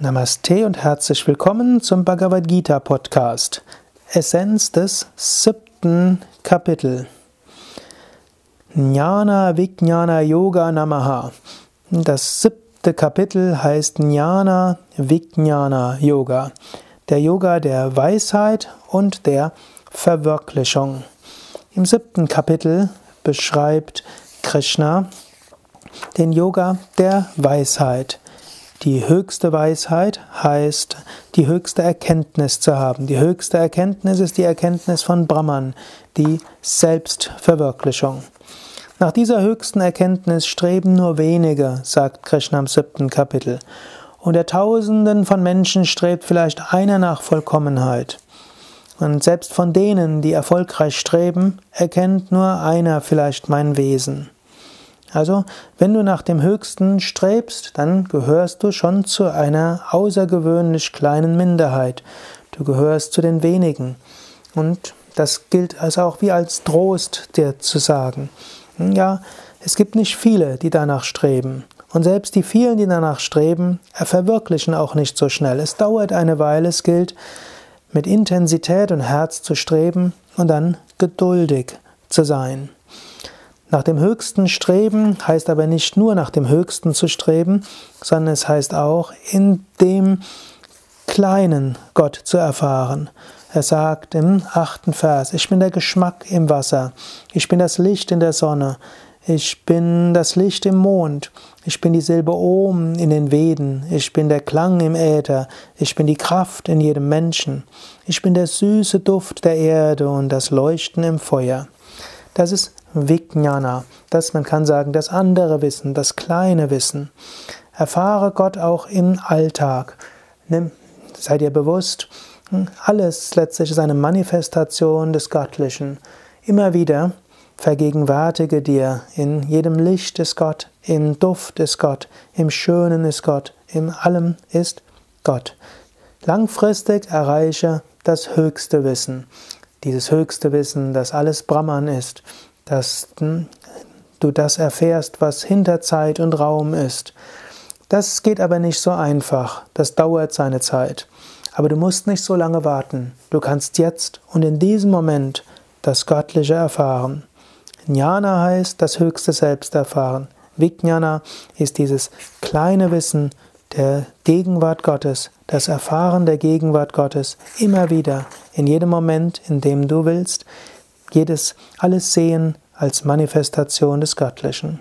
Namaste und herzlich willkommen zum Bhagavad Gita Podcast. Essenz des siebten Kapitel. Jnana Vijnana Yoga Namaha. Das siebte Kapitel heißt Jnana Vijnana Yoga. Der Yoga der Weisheit und der Verwirklichung. Im siebten Kapitel beschreibt Krishna den Yoga der Weisheit. Die höchste Weisheit heißt, die höchste Erkenntnis zu haben. Die höchste Erkenntnis ist die Erkenntnis von Brahman, die Selbstverwirklichung. Nach dieser höchsten Erkenntnis streben nur wenige, sagt Krishna im siebten Kapitel. Unter Tausenden von Menschen strebt vielleicht einer nach Vollkommenheit. Und selbst von denen, die erfolgreich streben, erkennt nur einer vielleicht mein Wesen. Also, wenn du nach dem Höchsten strebst, dann gehörst du schon zu einer außergewöhnlich kleinen Minderheit. Du gehörst zu den wenigen. Und das gilt also auch wie als Trost dir zu sagen. Ja, es gibt nicht viele, die danach streben. Und selbst die vielen, die danach streben, verwirklichen auch nicht so schnell. Es dauert eine Weile, es gilt, mit Intensität und Herz zu streben und dann geduldig zu sein. Nach dem Höchsten streben heißt aber nicht nur nach dem Höchsten zu streben, sondern es heißt auch in dem Kleinen Gott zu erfahren. Er sagt im achten Vers, ich bin der Geschmack im Wasser, ich bin das Licht in der Sonne, ich bin das Licht im Mond, ich bin die Silbe Om in den Veden, ich bin der Klang im Äther, ich bin die Kraft in jedem Menschen, ich bin der süße Duft der Erde und das Leuchten im Feuer. Das ist Vijnana, das man kann sagen, das andere Wissen, das kleine Wissen. Erfahre Gott auch im Alltag. Nimm, sei dir bewusst, alles letztlich ist eine Manifestation des Göttlichen. Immer wieder vergegenwärtige dir, in jedem Licht ist Gott, im Duft ist Gott, im Schönen ist Gott, in allem ist Gott. Langfristig erreiche das höchste Wissen. Dieses höchste Wissen, dass alles Brahman ist, dass du das erfährst, was hinter Zeit und Raum ist. Das geht aber nicht so einfach, das dauert seine Zeit. Aber du musst nicht so lange warten. Du kannst jetzt und in diesem Moment das Göttliche erfahren. Jnana heißt das höchste Selbst erfahren. Vijnana ist dieses kleine Wissen der Gegenwart Gottes, das Erfahren der Gegenwart Gottes immer wieder, in jedem Moment, in dem du willst, jedes, alles sehen als Manifestation des Göttlichen.